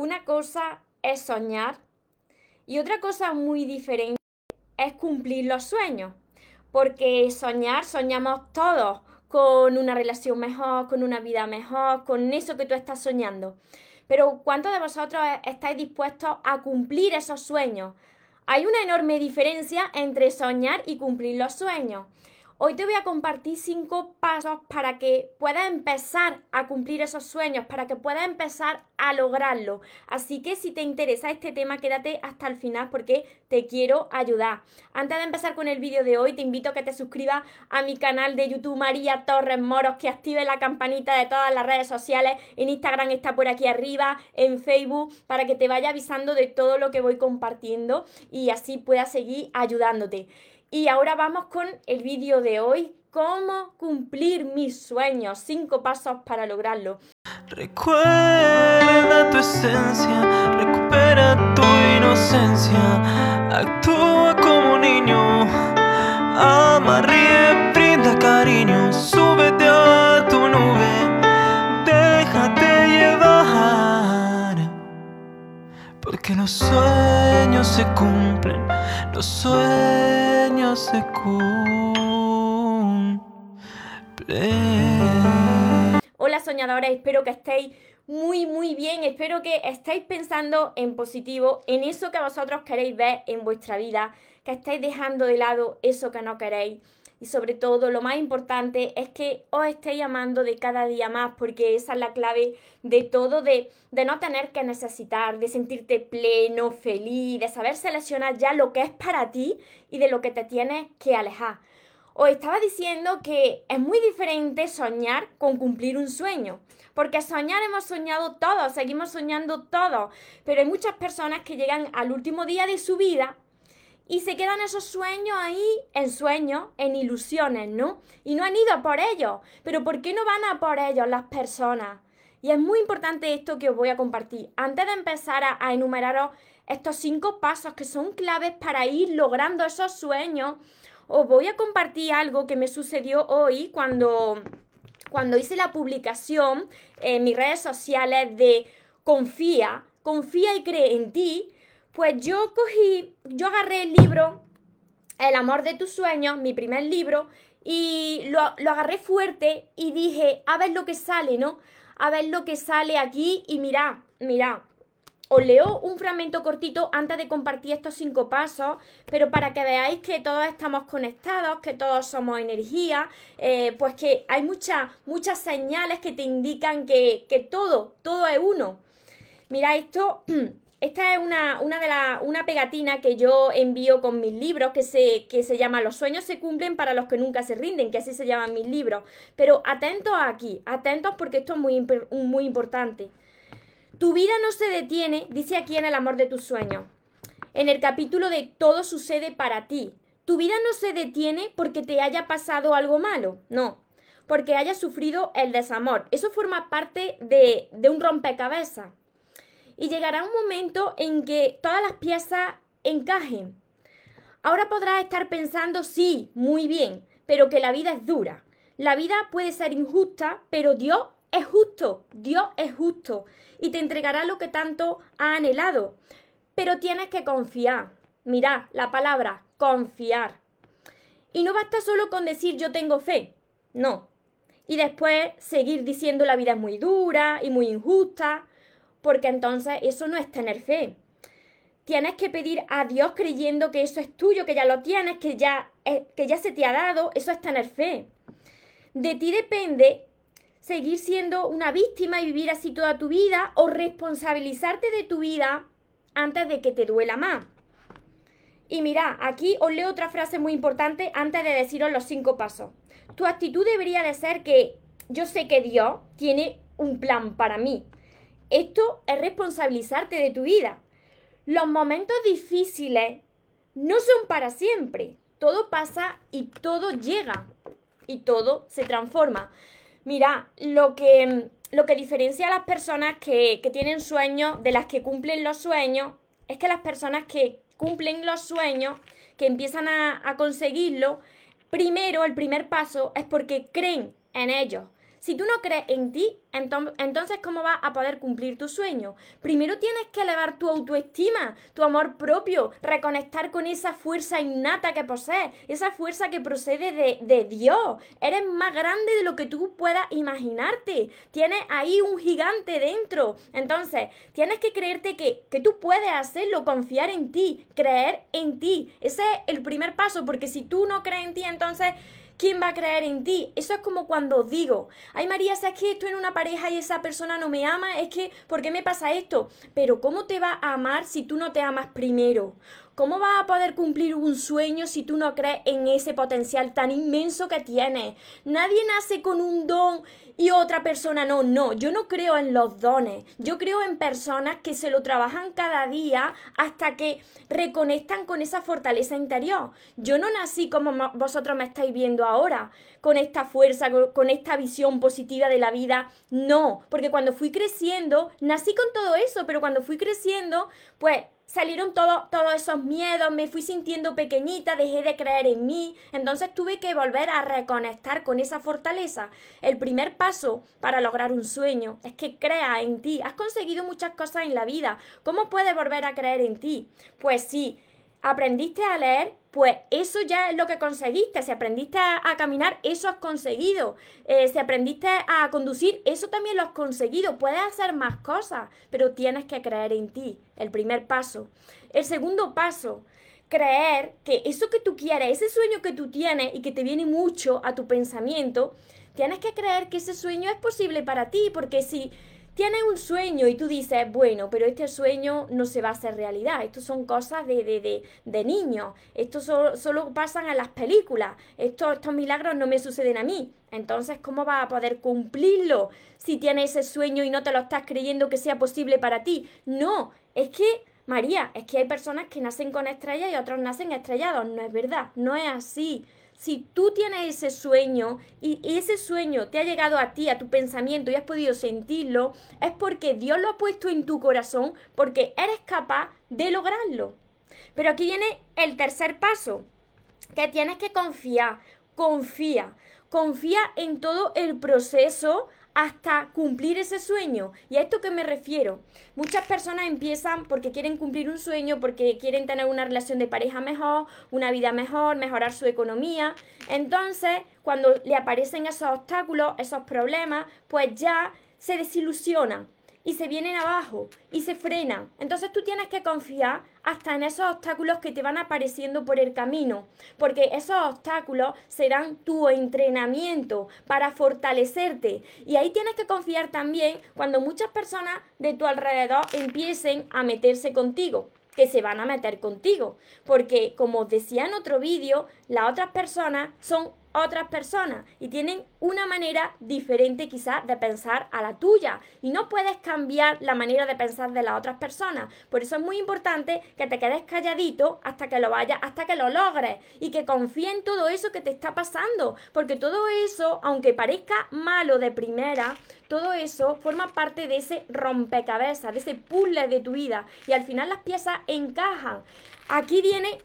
una cosa es soñar y otra cosa muy diferente es cumplir los sueños. Porque soñar, soñamos todos con una relación mejor, con una vida mejor, con eso que tú estás soñando. Pero ¿cuántos de vosotros estáis dispuestos a cumplir esos sueños? Hay una enorme diferencia entre soñar y cumplir los sueños. Hoy te voy a compartir cinco pasos para que puedas empezar a cumplir esos sueños, para que puedas empezar a lograrlo. Así que si te interesa este tema, quédate hasta el final porque te quiero ayudar. Antes de empezar con el vídeo de hoy, te invito a que te suscribas a mi canal de YouTube María Torres Moros, que active la campanita de todas las redes sociales. En Instagram está por aquí arriba, en Facebook, para que te vaya avisando de todo lo que voy compartiendo y así puedas seguir ayudándote. Y ahora vamos con el vídeo de hoy, cómo cumplir mis sueños, cinco pasos para lograrlo. Recuerda tu esencia, recupera tu inocencia, actúa como niño, ama, ríe, brinda cariño, súbete a tu nube, déjate llevar, porque los sueños se cumplen, los sueños Hola soñadores, espero que estéis muy muy bien, espero que estéis pensando en positivo, en eso que vosotros queréis ver en vuestra vida, que estéis dejando de lado eso que no queréis y sobre todo lo más importante es que os estéis amando de cada día más, porque esa es la clave de todo, de, de no tener que necesitar, de sentirte pleno, feliz, de saber seleccionar ya lo que es para ti y de lo que te tienes que alejar. Os estaba diciendo que es muy diferente soñar con cumplir un sueño. Porque soñar hemos soñado todos, seguimos soñando todos, pero hay muchas personas que llegan al último día de su vida y se quedan esos sueños ahí en sueños, en ilusiones, ¿no? Y no han ido por ellos. Pero ¿por qué no van a por ellos las personas? Y es muy importante esto que os voy a compartir. Antes de empezar a, enumeraros estos cinco pasos que son claves para ir logrando esos sueños, os voy a compartir algo que me sucedió hoy cuando, cuando hice la publicación en mis redes sociales de confía, confía y cree en ti pues yo cogí, yo agarré el libro El amor de tus sueños, mi primer libro, y lo, agarré fuerte y dije, a ver lo que sale, ¿no? A ver lo que sale aquí y mira, mira, os leo un fragmento cortito antes de compartir estos cinco pasos, pero para que veáis que todos estamos conectados, que todos somos energía, eh, pues que hay muchas, muchas señales que te indican que, que todo, todo es uno. Mira, esto Esta es una, una, de la, una pegatina que yo envío con mis libros que se, que se llama Los sueños se cumplen para los que nunca se rinden, que así se llaman mis libros. Pero atentos aquí, atentos porque esto es muy, muy importante. Tu vida no se detiene, dice aquí en El amor de tus sueños, en el capítulo de Todo sucede para ti. Tu vida no se detiene porque te haya pasado algo malo, no, porque hayas sufrido el desamor. Eso forma parte de, de un rompecabezas y llegará un momento en que todas las piezas encajen. Ahora podrás estar pensando, sí, muy bien, pero que la vida es dura. La vida puede ser injusta, pero Dios es justo, Dios es justo y te entregará lo que tanto ha anhelado. Pero tienes que confiar. Mirad la palabra, confiar. Y no basta solo con decir yo tengo fe, no. Y después seguir diciendo la vida es muy dura y muy injusta porque entonces eso no es tener fe. Tienes que pedir a Dios creyendo que eso es tuyo, que ya lo tienes, que ya, que ya se te ha dado, eso es tener fe. De ti depende seguir siendo una víctima y vivir así toda tu vida o responsabilizarte de tu vida antes de que te duela más. Y mira, aquí os leo otra frase muy importante antes de deciros los cinco pasos. Tu actitud debería de ser que yo sé que Dios tiene un plan para mí. Esto es responsabilizarte de tu vida. Los momentos difíciles no son para siempre. Todo pasa y todo llega y todo se transforma. Mira, lo que, lo que diferencia a las personas que, tienen sueños de las que cumplen los sueños es que las personas que cumplen los sueños, que empiezan a, a conseguirlo, primero, el primer paso es porque creen en ellos si tú no crees en ti, entonces ¿cómo vas a poder cumplir tu sueño? Primero tienes que elevar tu autoestima, tu amor propio, reconectar con esa fuerza innata que posees, esa fuerza que procede de, de Dios. Eres más grande de lo que tú puedas imaginarte. Tienes ahí un gigante dentro. Entonces, tienes que creerte que, que tú puedes hacerlo, confiar en ti, creer en ti. Ese es el primer paso, porque si tú no crees en ti, entonces ¿Quién va a creer en ti? Eso es como cuando digo, ay María, ¿sabes que estoy en una pareja y esa persona no me ama? Es que, ¿por qué me pasa esto? Pero ¿cómo te va a amar si tú no te amas primero? ¿Cómo vas a poder cumplir un sueño si tú no crees en ese potencial tan inmenso que tienes? Nadie nace con un don y otra persona no. No, yo no creo en los dones. Yo creo en personas que se lo trabajan cada día hasta que reconectan con esa fortaleza interior. Yo no nací como vosotros me estáis viendo ahora, con esta fuerza, con esta visión positiva de la vida. No, porque cuando fui creciendo, nací con todo eso, pero cuando fui creciendo, pues salieron todos esos miedos, me fui sintiendo pequeñita, dejé de creer en mí, entonces tuve que volver a reconectar con esa fortaleza. El primer paso para lograr un sueño es que crea en ti. Has conseguido muchas cosas en la vida. ¿Cómo puedes volver a creer en ti? Pues sí, aprendiste a leer, pues eso ya es lo que conseguiste. Si aprendiste a, caminar, eso has conseguido. Eh, si aprendiste a conducir, eso también lo has conseguido. Puedes hacer más cosas, pero tienes que creer en ti. El primer paso. El segundo paso, creer que eso que tú quieres, ese sueño que tú tienes y que te viene mucho a tu pensamiento, tienes que creer que ese sueño es posible para ti, porque si tienes un sueño y tú dices, bueno, pero este sueño no se va a hacer realidad, esto son cosas de, de, de, de niños, esto solo, solo, pasan en las películas, estos, estos milagros no me suceden a mí. Entonces, ¿cómo vas a poder cumplirlo si tienes ese sueño y no te lo estás creyendo que sea posible para ti? No, es que, María, es que hay personas que nacen con estrellas y otros nacen estrellados, no es verdad, no es así si tú tienes ese sueño y ese sueño te ha llegado a ti, a tu pensamiento y has podido sentirlo, es porque Dios lo ha puesto en tu corazón, porque eres capaz de lograrlo. Pero aquí viene el tercer paso, que tienes que confiar, confía, confía en todo el proceso hasta cumplir ese sueño. ¿Y a esto que me refiero? Muchas personas empiezan porque quieren cumplir un sueño, porque quieren tener una relación de pareja mejor, una vida mejor, mejorar su economía. Entonces, cuando le aparecen esos obstáculos, esos problemas, pues ya se desilusionan y se vienen abajo y se frenan. Entonces tú tienes que confiar hasta en esos obstáculos que te van apareciendo por el camino, porque esos obstáculos serán tu entrenamiento para fortalecerte. Y ahí tienes que confiar también cuando muchas personas de tu alrededor empiecen a meterse contigo que se van a meter contigo, porque como decía en otro vídeo, las otras personas son otras personas y tienen una manera diferente quizás de pensar a la tuya y no puedes cambiar la manera de pensar de las otras personas. Por eso es muy importante que te quedes calladito hasta que lo vayas, hasta que lo logres y que confíe en todo eso que te está pasando, porque todo eso, aunque parezca malo de primera, todo eso forma parte de ese rompecabezas, de ese puzzle de tu vida y al final las piezas encajan. Aquí viene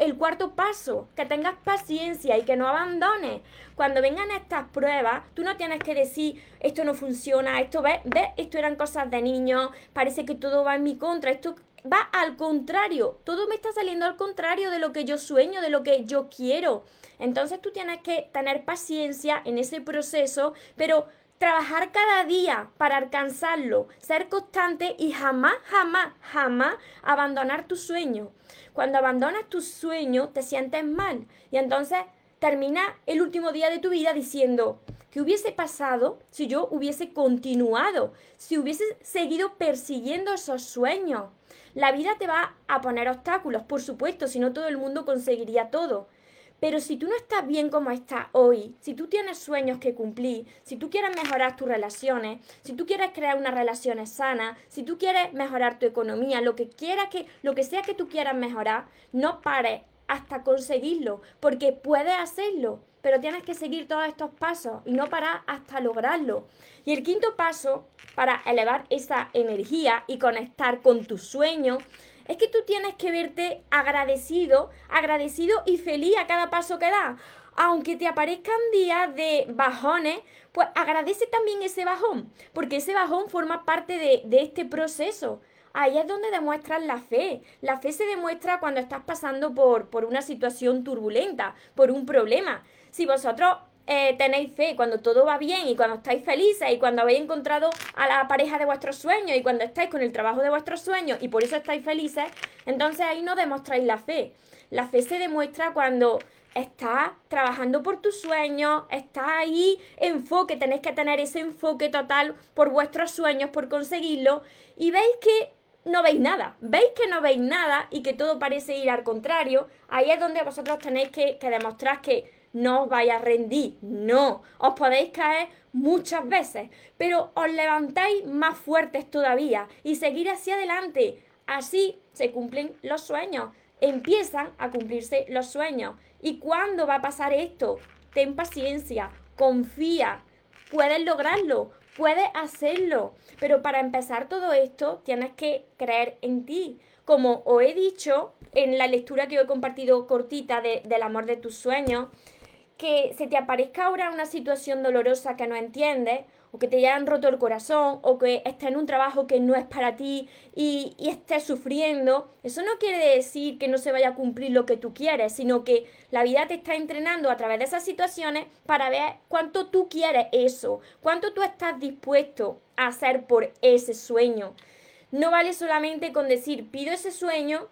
el cuarto paso, que tengas paciencia y que no abandones. Cuando vengan estas pruebas, tú no tienes que decir, esto no funciona, esto ve, ve, esto eran cosas de niños, parece que todo va en mi contra, esto va al contrario, todo me está saliendo al contrario de lo que yo sueño, de lo que yo quiero. Entonces tú tienes que tener paciencia en ese proceso, pero trabajar cada día para alcanzarlo, ser constante y jamás, jamás, jamás abandonar tu sueño. Cuando abandonas tu sueño te sientes mal y entonces termina el último día de tu vida diciendo, ¿qué hubiese pasado si yo hubiese continuado, si hubiese seguido persiguiendo esos sueños? La vida te va a poner obstáculos, por supuesto, si no todo el mundo conseguiría todo. Pero si tú no estás bien como estás hoy, si tú tienes sueños que cumplir, si tú quieres mejorar tus relaciones, si tú quieres crear unas relaciones sanas, si tú quieres mejorar tu economía, lo que quiera que, lo que sea que tú quieras mejorar, no pares hasta conseguirlo, porque puedes hacerlo, pero tienes que seguir todos estos pasos y no parar hasta lograrlo. Y el quinto paso para elevar esa energía y conectar con tus sueños es que tú tienes que verte agradecido, agradecido y feliz a cada paso que das. aunque te aparezcan días de bajones, pues agradece también ese bajón, porque ese bajón forma parte de, de este proceso. Ahí es donde demuestras la fe. La fe se demuestra cuando estás pasando por, por una situación turbulenta, por un problema. Si vosotros eh, tenéis fe, cuando todo va bien y cuando estáis felices y cuando habéis encontrado a la pareja de vuestros sueños y cuando estáis con el trabajo de vuestros sueños y por eso estáis felices, entonces ahí no demostráis la fe. La fe se demuestra cuando estás trabajando por tus sueños, estás ahí, enfoque, tenéis que tener ese enfoque total por vuestros sueños, por conseguirlo y veis que no veis nada. Veis que no veis nada y que todo parece ir al contrario. Ahí es donde vosotros tenéis que, demostrar que no os vais a rendir. No, os podéis caer muchas veces, pero os levantáis más fuertes todavía y seguir hacia adelante. Así se cumplen los sueños. Empiezan a cumplirse los sueños. ¿Y cuándo va a pasar esto? Ten paciencia, confía, puedes lograrlo, puedes hacerlo. Pero para empezar todo esto, tienes que creer en ti. Como os he dicho en la lectura que he compartido cortita del amor de tus sueños, que se te aparezca ahora una situación dolorosa que no entiendes, o que te hayan roto el corazón, o que estés en un trabajo que no es para ti y, y estés sufriendo, eso no quiere decir que no se vaya a cumplir lo que tú quieres, sino que la vida te está entrenando a través de esas situaciones para ver cuánto tú quieres eso, cuánto tú estás dispuesto a hacer por ese sueño. No vale solamente con decir, pido ese sueño,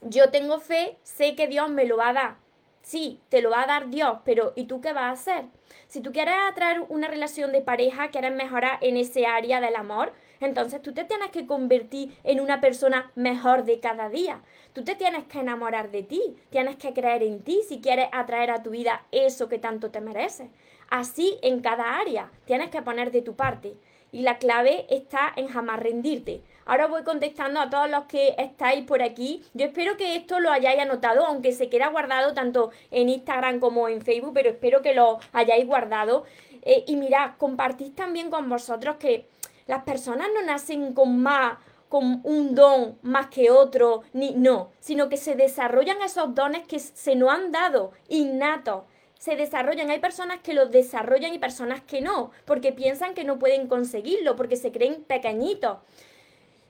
yo tengo fe, sé que Dios me lo va a dar. Sí, te lo va a dar Dios, pero ¿y tú qué vas a hacer? Si tú quieres atraer una relación de pareja, quieres mejorar en ese área del amor, entonces tú te tienes que convertir en una persona mejor de cada día. Tú te tienes que enamorar de ti, tienes que creer en ti si quieres atraer a tu vida eso que tanto te mereces. Así en cada área, tienes que poner de tu parte. Y la clave está en jamás rendirte. Ahora voy contestando a todos los que estáis por aquí. Yo espero que esto lo hayáis anotado, aunque se queda guardado tanto en Instagram como en Facebook, pero espero que lo hayáis guardado. Eh, y mirad, compartís también con vosotros que las personas no nacen con más con un don más que otro, ni no, sino que se desarrollan esos dones que se nos han dado, innatos. Se desarrollan, hay personas que los desarrollan y personas que no, porque piensan que no pueden conseguirlo, porque se creen pequeñitos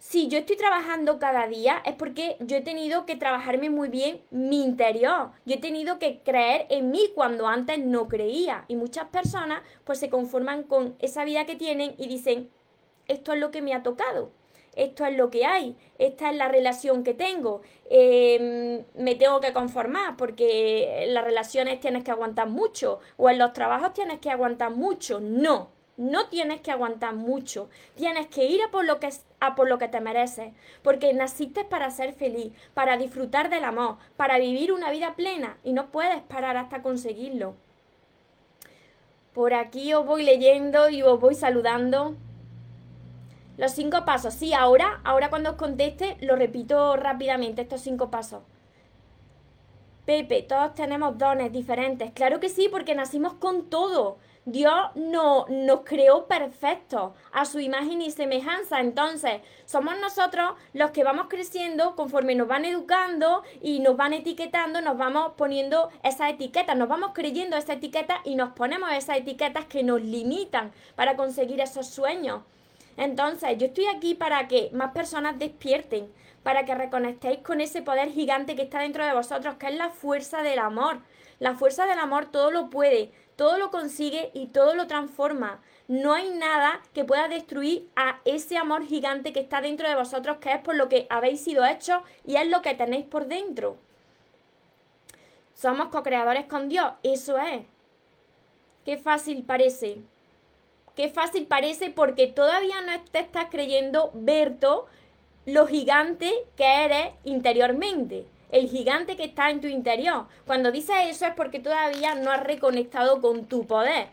si yo estoy trabajando cada día es porque yo he tenido que trabajarme muy bien mi interior. Yo he tenido que creer en mí cuando antes no creía. Y muchas personas pues se conforman con esa vida que tienen y dicen, esto es lo que me ha tocado. Esto es lo que hay, esta es la relación que tengo, em, me tengo que conformar porque en las relaciones tienes que aguantar mucho o en los trabajos tienes que aguantar mucho. No, no tienes que aguantar mucho, tienes que ir a por lo que, por lo que te mereces, porque naciste para ser feliz, para disfrutar del amor, para vivir una vida plena y no puedes parar hasta conseguirlo. Por aquí os voy leyendo y os voy saludando. Los cinco pasos. Sí, ahora, ahora cuando os conteste, lo repito rápidamente, estos cinco pasos. Pepe, todos tenemos dones diferentes. Claro que sí, porque nacimos con todo. Dios no, nos creó perfectos a su imagen y semejanza. Entonces, somos nosotros los que vamos creciendo conforme nos van educando y nos van etiquetando, nos vamos poniendo esas etiquetas, nos vamos creyendo esa etiqueta y nos ponemos esas etiquetas que nos limitan para conseguir esos sueños. Entonces, yo estoy aquí para que más personas despierten, para que reconectéis con ese poder gigante que está dentro de vosotros, que es la fuerza del amor. La fuerza del amor todo lo puede todo lo consigue y todo lo transforma. No hay nada que pueda destruir a ese amor gigante que está dentro de vosotros, que es por lo que habéis sido hechos y es lo que tenéis por dentro. Somos co-creadores con Dios, eso es. Qué fácil parece. Qué fácil parece porque todavía no te estás creyendo, Berto, lo gigante que eres interiormente el gigante que está en tu interior. Cuando dices eso es porque todavía no has reconectado con tu poder.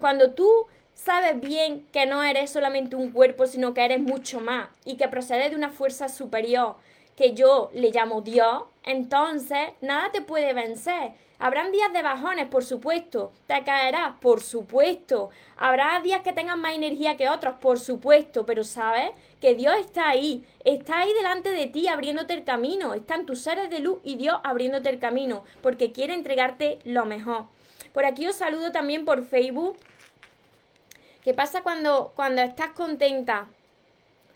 Cuando tú sabes bien que no eres solamente un cuerpo, sino que eres mucho más y que procedes de una fuerza superior que yo le llamo Dios, entonces nada te puede vencer. Habrán días de bajones, por supuesto. Te caerás, por supuesto. Habrá días que tengan más energía que otros, por supuesto. Pero sabes que Dios está ahí. Está ahí delante de ti abriéndote el camino. Están tus seres de luz y Dios abriéndote el camino. Porque quiere entregarte lo mejor. Por aquí os saludo también por Facebook. ¿Qué pasa cuando, cuando estás contenta?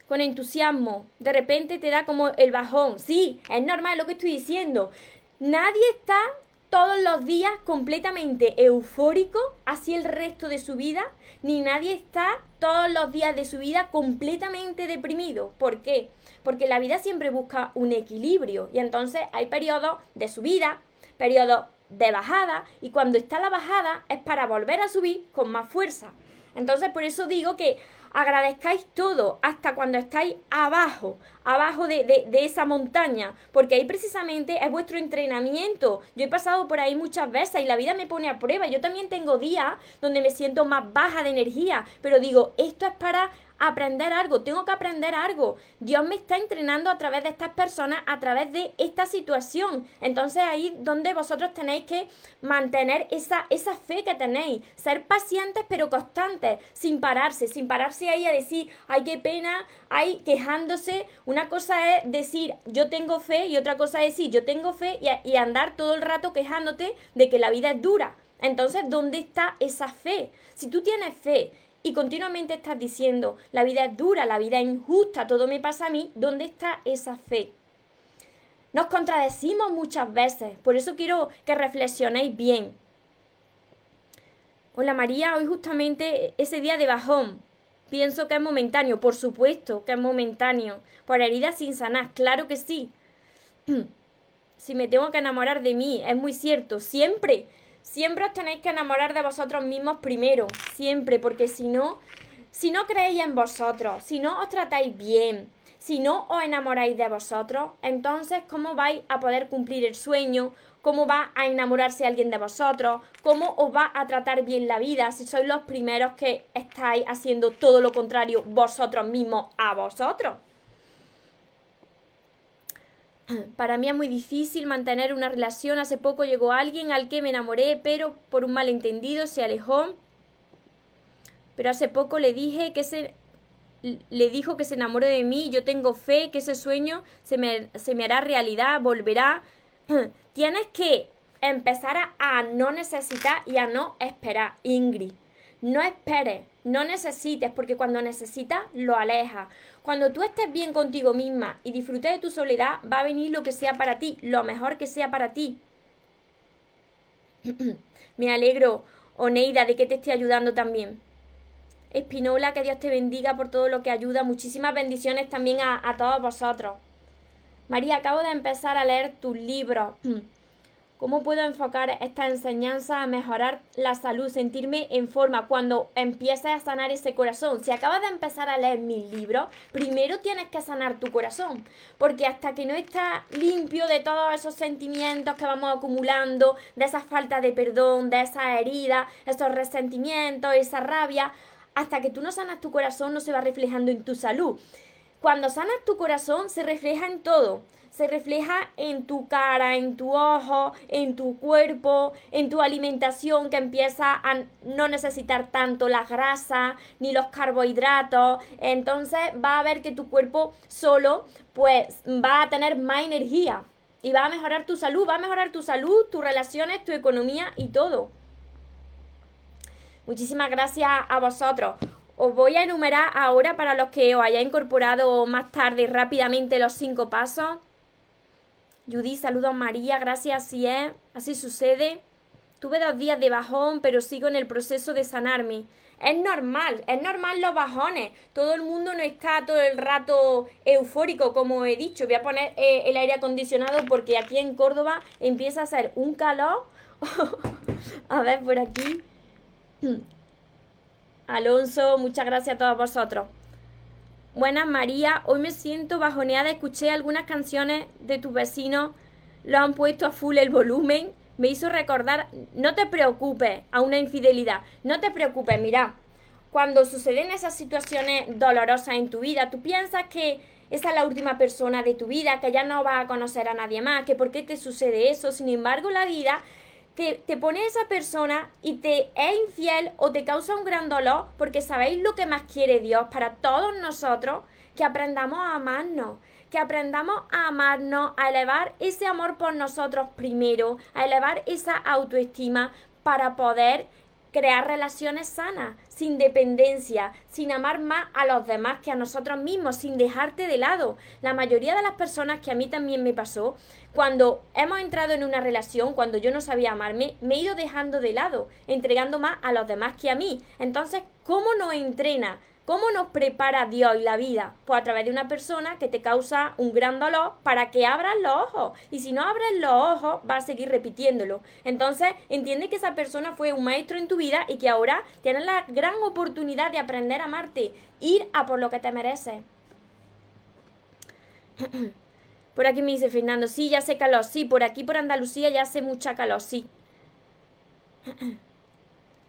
Con entusiasmo, de repente te da como el bajón. Sí, es normal lo que estoy diciendo. Nadie está todos los días completamente eufórico, así el resto de su vida, ni nadie está todos los días de su vida completamente deprimido. ¿Por qué? Porque la vida siempre busca un equilibrio y entonces hay periodos de subida, periodos de bajada y cuando está la bajada es para volver a subir con más fuerza. Entonces por eso digo que agradezcáis todo hasta cuando estáis abajo, abajo de, esa montaña, porque ahí precisamente es vuestro entrenamiento. Yo he pasado por ahí muchas veces y la vida me pone a prueba. Yo también tengo días donde me siento más baja de energía, pero digo, esto es para aprender algo, tengo que aprender algo. Dios me está entrenando a través de estas personas, a través de esta situación. Entonces ahí donde vosotros tenéis que mantener esa, esa fe que tenéis, ser pacientes pero constantes, sin pararse, sin pararse ahí a decir, ay, qué pena, ay, quejándose. Una cosa es decir, yo tengo fe y otra cosa es decir, yo tengo fe y, y andar todo el rato quejándote de que la vida es dura. Entonces, ¿dónde está esa fe? Si tú tienes fe y continuamente estás diciendo, la vida es dura, la vida es injusta, todo me pasa a mí, ¿dónde está esa fe? Nos contradecimos muchas veces, por eso quiero que reflexionéis bien. Hola María, hoy justamente ese día de bajón, pienso que es momentáneo, por supuesto que es momentáneo, por heridas sin sanar, claro que sí. si me tengo que enamorar de mí, es muy cierto, siempre Siempre os tenéis que enamorar de vosotros mismos primero, siempre, porque si no, si no creéis en vosotros, si no os tratáis bien, si no os enamoráis de vosotros, entonces ¿cómo vais a poder cumplir el sueño? ¿Cómo va a enamorarse alguien de vosotros? ¿Cómo os va a tratar bien la vida si sois los primeros que estáis haciendo todo lo contrario vosotros mismos a vosotros? Para mí es muy difícil mantener una relación. Hace poco llegó alguien al que me enamoré, pero por un malentendido se alejó. Pero hace poco le dije que se le dijo que se enamoró de mí. Yo tengo fe que ese sueño se me, se me hará realidad, volverá. Tienes que empezar a, a no necesitar y a no esperar, Ingrid. No esperes, no necesites, porque cuando necesitas, lo alejas. Cuando tú estés bien contigo misma y disfrutes de tu soledad, va a venir lo que sea para ti, lo mejor que sea para ti. Me alegro, Oneida, de que te esté ayudando también. Espinola, que Dios te bendiga por todo lo que ayuda. Muchísimas bendiciones también a, a todos vosotros. María, acabo de empezar a leer tus libros. ¿Cómo puedo enfocar esta enseñanza a mejorar la salud, sentirme en forma cuando empieces a sanar ese corazón? Si acabas de empezar a leer mi libro, primero tienes que sanar tu corazón, porque hasta que no está limpio de todos esos sentimientos que vamos acumulando, de esa falta de perdón, de esa herida, esos resentimientos, esa rabia, hasta que tú no sanas tu corazón no se va reflejando en tu salud. Cuando sanas tu corazón se refleja en todo se refleja en tu cara, en tu ojo, en tu cuerpo, en tu alimentación que empieza a no necesitar tanto la grasa ni los carbohidratos. Entonces va a ver que tu cuerpo solo pues va a tener más energía y va a mejorar tu salud, va a mejorar tu salud, tus relaciones, tu economía y todo. Muchísimas gracias a vosotros. Os voy a enumerar ahora para los que os haya incorporado más tarde rápidamente los cinco pasos. Judy, saludos María, gracias, así es, así sucede. Tuve dos días de bajón, pero sigo en el proceso de sanarme. Es normal, es normal los bajones. Todo el mundo no está todo el rato eufórico, como he dicho. Voy a poner eh, el aire acondicionado porque aquí en Córdoba empieza a hacer un calor. a ver, por aquí. Alonso, muchas gracias a todos vosotros. Buenas María, hoy me siento bajoneada, escuché algunas canciones de tus vecinos, lo han puesto a full el volumen, me hizo recordar, no te preocupes a una infidelidad, no te preocupes, mira, cuando suceden esas situaciones dolorosas en tu vida, tú piensas que esa es la última persona de tu vida, que ya no vas a conocer a nadie más, que por qué te sucede eso, sin embargo la vida te, te, pone esa persona y te es infiel o te causa un gran dolor, porque sabéis lo que más quiere Dios para todos nosotros, que aprendamos a amarnos, que aprendamos a amarnos, a elevar ese amor por nosotros primero, a elevar esa autoestima, para poder crear relaciones sanas, sin dependencia, sin amar más a los demás que a nosotros mismos, sin dejarte de lado. La mayoría de las personas que a mí también me pasó, cuando hemos entrado en una relación, cuando yo no sabía amarme, me he ido dejando de lado, entregando más a los demás que a mí. Entonces, ¿cómo nos entrena ¿Cómo nos prepara Dios la vida? Pues a través de una persona que te causa un gran dolor para que abras los ojos. Y si no abres los ojos, vas a seguir repitiéndolo. Entonces, entiende que esa persona fue un maestro en tu vida y que ahora tienes la gran oportunidad de aprender a amarte. Ir a por lo que te mereces. Por aquí me dice Fernando, sí, ya hace calor, sí, por aquí por Andalucía ya hace mucha calor, sí.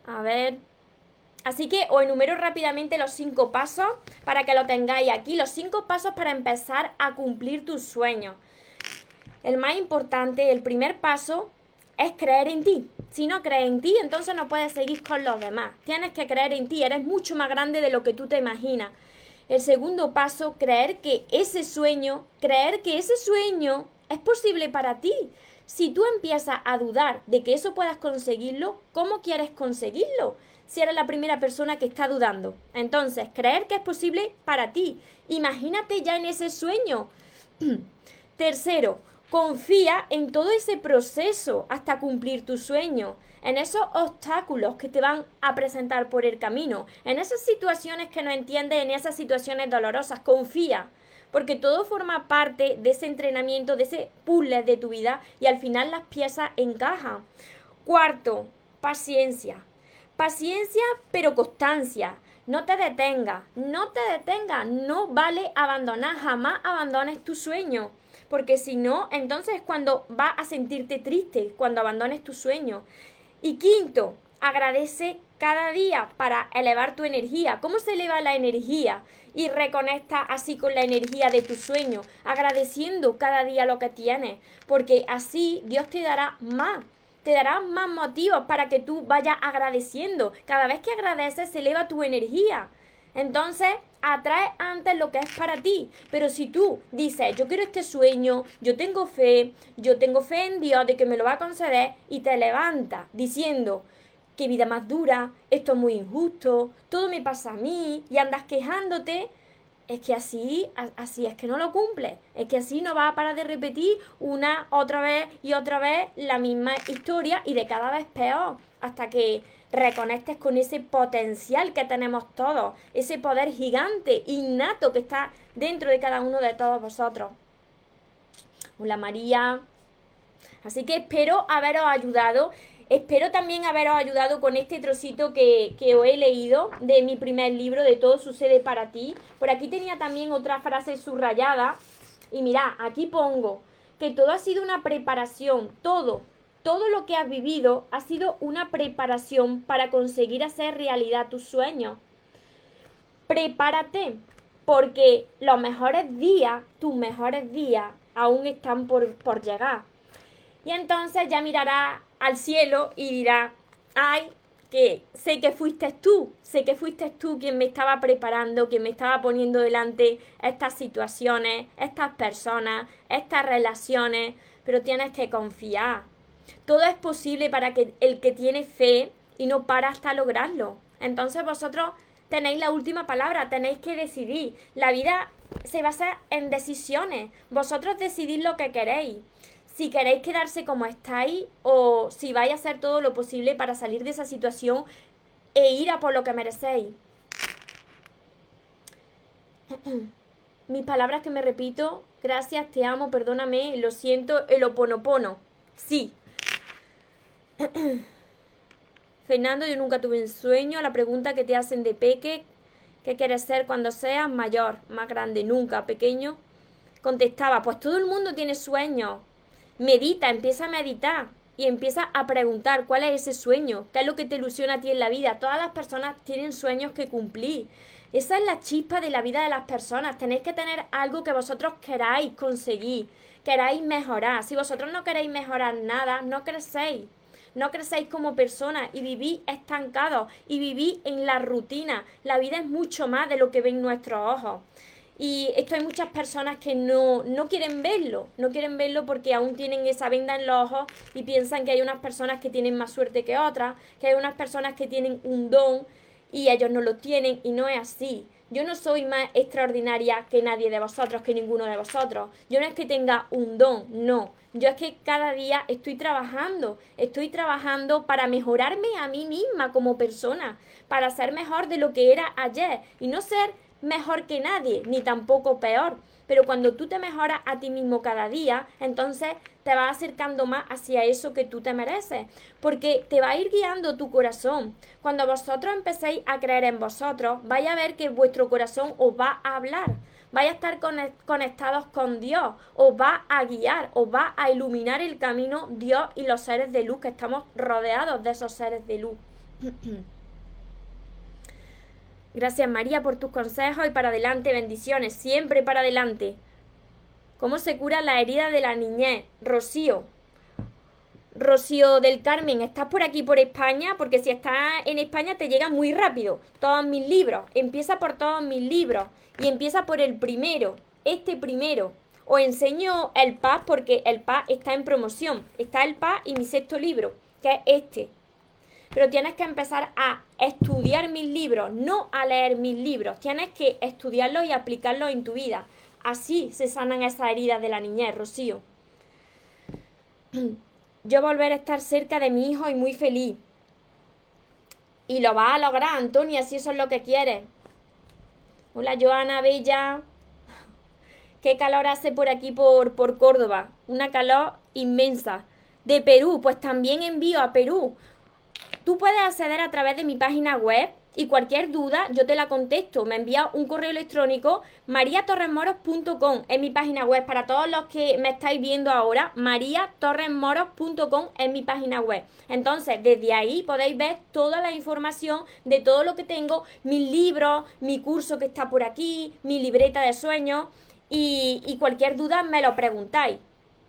A ver. Así que os enumero rápidamente los cinco pasos para que lo tengáis aquí. Los cinco pasos para empezar a cumplir tus sueños. El más importante, el primer paso, es creer en ti. Si no crees en ti, entonces no puedes seguir con los demás. Tienes que creer en ti. Eres mucho más grande de lo que tú te imaginas. El segundo paso, creer que ese sueño, creer que ese sueño es posible para ti. Si tú empiezas a dudar de que eso puedas conseguirlo, ¿cómo quieres conseguirlo? si eres la primera persona que está dudando. Entonces, creer que es posible para ti. Imagínate ya en ese sueño. Tercero, confía en todo ese proceso hasta cumplir tu sueño, en esos obstáculos que te van a presentar por el camino, en esas situaciones que no entiendes, en esas situaciones dolorosas. Confía, porque todo forma parte de ese entrenamiento, de ese puzzle de tu vida y al final las piezas encajan. Cuarto, paciencia. Paciencia, pero constancia. No te detengas, no te detengas. No vale abandonar, jamás abandones tu sueño. Porque si no, entonces es cuando vas a sentirte triste, cuando abandones tu sueño. Y quinto, agradece cada día para elevar tu energía. ¿Cómo se eleva la energía? Y reconecta así con la energía de tu sueño, agradeciendo cada día lo que tienes, porque así Dios te dará más te dará más motivos para que tú vayas agradeciendo. Cada vez que agradeces se eleva tu energía. Entonces, atrae antes lo que es para ti. Pero si tú dices, yo quiero este sueño, yo tengo fe, yo tengo fe en Dios de que me lo va a conceder, y te levantas diciendo, qué vida más dura, esto es muy injusto, todo me pasa a mí, y andas quejándote, es que así, así es que no lo cumple. Es que así no va a parar de repetir una, otra vez y otra vez la misma historia y de cada vez peor. Hasta que reconectes con ese potencial que tenemos todos, ese poder gigante, innato que está dentro de cada uno de todos vosotros. Hola María. Así que espero haberos ayudado Espero también haberos ayudado con este trocito que, os he leído de mi primer libro, de Todo sucede para ti. Por aquí tenía también otra frase subrayada. Y mira, aquí pongo que todo ha sido una preparación, todo, todo lo que has vivido ha sido una preparación para conseguir hacer realidad tus sueños. Prepárate, porque los mejores días, tus mejores días, aún están por, por llegar. Y entonces ya mirarás al cielo y dirá, ay, que sé que fuiste tú, sé que fuiste tú quien me estaba preparando, quien me estaba poniendo delante estas situaciones, estas personas, estas relaciones, pero tienes que confiar. Todo es posible para que el que tiene fe y no para hasta lograrlo. Entonces vosotros tenéis la última palabra, tenéis que decidir. La vida se basa en decisiones. Vosotros decidís lo que queréis si queréis quedarse como estáis o si vais a hacer todo lo posible para salir de esa situación e ir a por lo que merecéis. Mis palabras que me repito, gracias, te amo, perdóname, lo siento, el oponopono. Sí. Fernando, yo nunca tuve un sueño. La pregunta que te hacen de peque, ¿qué quieres ser cuando seas mayor? Más grande, nunca, pequeño. Contestaba, pues todo el mundo tiene sueños. Medita, empieza a meditar y empieza a preguntar cuál es ese sueño, qué es lo que te ilusiona a ti en la vida. Todas las personas tienen sueños que cumplir. Esa es la chispa de la vida de las personas. Tenéis que tener algo que vosotros queráis conseguir, queráis mejorar. Si vosotros no queréis mejorar nada, no crecéis. No crecéis como personas y vivís estancados y vivís en la rutina. La vida es mucho más de lo que ven nuestros ojos. Y esto hay muchas personas que no, no quieren verlo, no quieren verlo porque aún tienen esa venda en los ojos y piensan que hay unas personas que tienen más suerte que otras, que hay unas personas que tienen un don y ellos no lo tienen y no es así. Yo no soy más extraordinaria que nadie de vosotros, que ninguno de vosotros. Yo no es que tenga un don, no. Yo es que cada día estoy trabajando, estoy trabajando para mejorarme a mí misma como persona, para ser mejor de lo que era ayer y no ser mejor que nadie, ni tampoco peor. Pero cuando tú te mejoras a ti mismo cada día, entonces te vas acercando más hacia eso que tú te mereces, porque te va a ir guiando tu corazón. Cuando vosotros empecéis a creer en vosotros, vais a ver que vuestro corazón os va a hablar, vais a estar conectados con Dios, os va a guiar, os va a iluminar el camino Dios y los seres de luz, que estamos rodeados de esos seres de luz. Gracias María por tus consejos y para adelante, bendiciones, siempre para adelante. ¿Cómo se cura la herida de la niñez? Rocío. Rocío del Carmen, ¿estás por aquí por España? Porque si estás en España te llega muy rápido. Todos mis libros. Empieza por todos mis libros. Y empieza por el primero. Este primero. Os enseño el PAS porque el PAS está en promoción. Está el PAS y mi sexto libro, que es este pero tienes que empezar a estudiar mis libros, no a leer mis libros. Tienes que estudiarlos y aplicarlos en tu vida. Así se sanan esas heridas de la niñez, Rocío. Yo volver a estar cerca de mi hijo y muy feliz. Y lo vas a lograr, Antonia, si eso es lo que quieres. Hola, Joana Bella. ¿Qué calor hace por aquí, por, por Córdoba? Una calor inmensa. De Perú, pues también envío a Perú Tú puedes acceder a través de mi página web y cualquier duda yo te la contesto. Me envía un correo electrónico mariatorresmoros.com en mi página web. Para todos los que me estáis viendo ahora, mariatorresmoros.com en mi página web. Entonces, desde ahí podéis ver toda la información de todo lo que tengo, mis libros, mi curso que está por aquí, mi libreta de sueños y, y cualquier duda me lo preguntáis.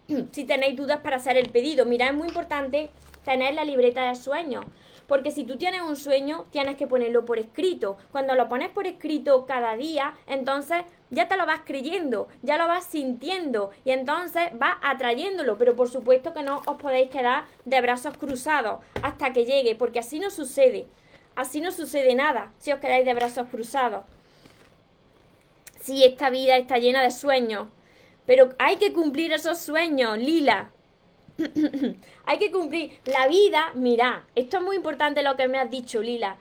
si tenéis dudas para hacer el pedido. Mira, es muy importante tener la libreta de sueños porque si tú tienes un sueño, tienes que ponerlo por escrito. Cuando lo pones por escrito cada día, entonces ya te lo vas creyendo, ya lo vas sintiendo y entonces vas atrayéndolo. Pero por supuesto que no os podéis quedar de brazos cruzados hasta que llegue, porque así no sucede. Así no sucede nada si os quedáis de brazos cruzados. Si esta vida está llena de sueños, pero hay que cumplir esos sueños, Lila. Hay que cumplir la vida. Mira, esto es muy importante lo que me has dicho, Lila.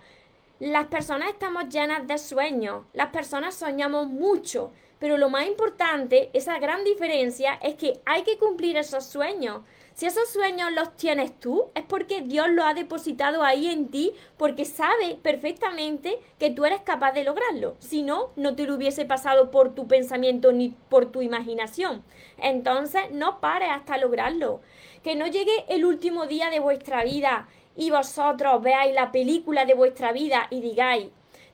Las personas estamos llenas de sueños. Las personas soñamos mucho. Pero lo más importante, esa gran diferencia, es que hay que cumplir esos sueños. Si esos sueños los tienes tú, es porque Dios los ha depositado ahí en ti, porque sabe perfectamente que tú eres capaz de lograrlo. Si no, no te lo hubiese pasado por tu pensamiento ni por tu imaginación. Entonces, no pares hasta lograrlo. Que no llegue el último día de vuestra vida y vosotros veáis la película de vuestra vida y digáis,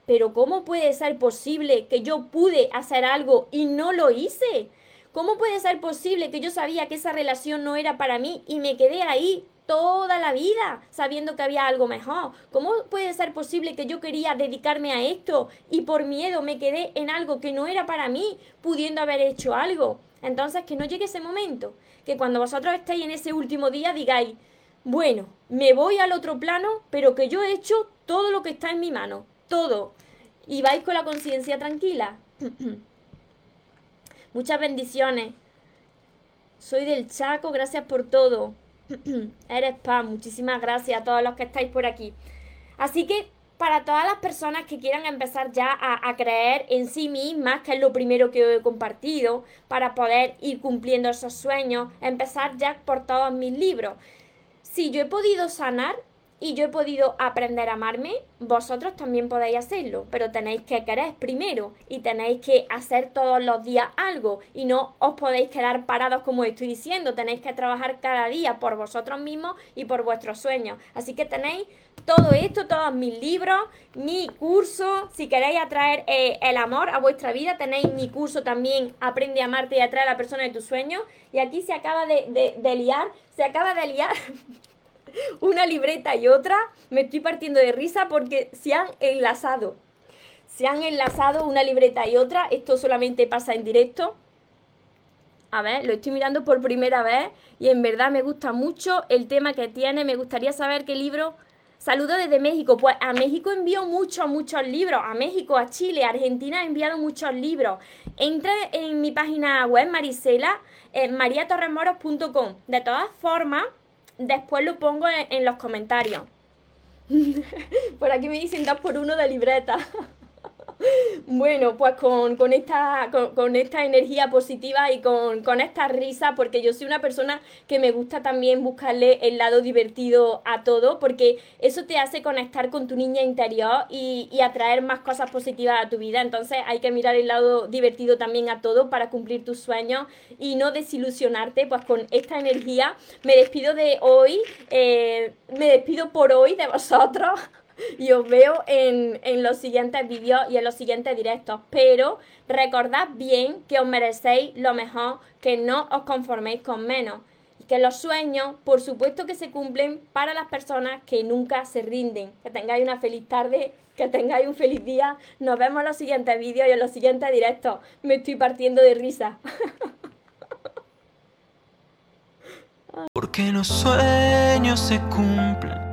pero ¿cómo puede ser posible que yo pude hacer algo y no lo hice? ¿Cómo puede ser posible que yo sabía que esa relación no era para mí y me quedé ahí toda la vida sabiendo que había algo mejor? ¿Cómo puede ser posible que yo quería dedicarme a esto y por miedo me quedé en algo que no era para mí, pudiendo haber hecho algo? Entonces, que no llegue ese momento, que cuando vosotros estéis en ese último día digáis, bueno, me voy al otro plano, pero que yo he hecho todo lo que está en mi mano, todo. Y vais con la conciencia tranquila. Muchas bendiciones. Soy del Chaco, gracias por todo. Eres paz, muchísimas gracias a todos los que estáis por aquí. Así que para todas las personas que quieran empezar ya a, a, creer en sí mismas, que es lo primero que he compartido, para poder ir cumpliendo esos sueños, empezar ya por todos mis libros. Si yo he podido sanar, y yo he podido aprender a amarme, vosotros también podéis hacerlo, pero tenéis que querer primero y tenéis que hacer todos los días algo y no os podéis quedar parados como estoy diciendo, tenéis que trabajar cada día por vosotros mismos y por vuestros sueños. Así que tenéis todo esto, todos mis libros, mi curso, si queréis atraer eh, el amor a vuestra vida, tenéis mi curso también, Aprende a amarte y atraer a la persona de tus sueños. Y aquí se acaba de, de liar, se acaba de liar. una libreta y otra, me estoy partiendo de risa porque se han enlazado. se han enlazado una libreta y otra. Esto solamente pasa en directo. A ver, lo estoy mirando por primera vez y en verdad me gusta mucho el tema que tiene. Me gustaría saber qué libro. Saludo desde México. Pues a México envío muchos, muchos libros. A México, a Chile, a Argentina he enviado muchos libros. Entre en mi página web, Marisela, eh, mariatorremoros.com. De todas formas, después lo pongo en, los comentarios. por aquí me dicen dos por uno de libreta. Bueno, pues con, esta, con, esta energía positiva y con, esta risa, porque yo soy una persona que me gusta también buscarle el lado divertido a todo, porque eso te hace conectar con tu niña interior y, y atraer más cosas positivas a tu vida. Entonces hay que mirar el lado divertido también a todo para cumplir tus sueños y no desilusionarte. Pues con esta energía me despido de hoy, eh, me despido por hoy de vosotros y os veo en, los siguientes vídeos y en los siguientes directos. Pero recordad bien que os merecéis lo mejor, que no os conforméis con menos. Que los sueños, por supuesto que se cumplen para las personas que nunca se rinden. Que tengáis una feliz tarde, que tengáis un feliz día. Nos vemos en los siguientes vídeos y en los siguientes directos. Me estoy partiendo de risa. Porque los sueños se cumplen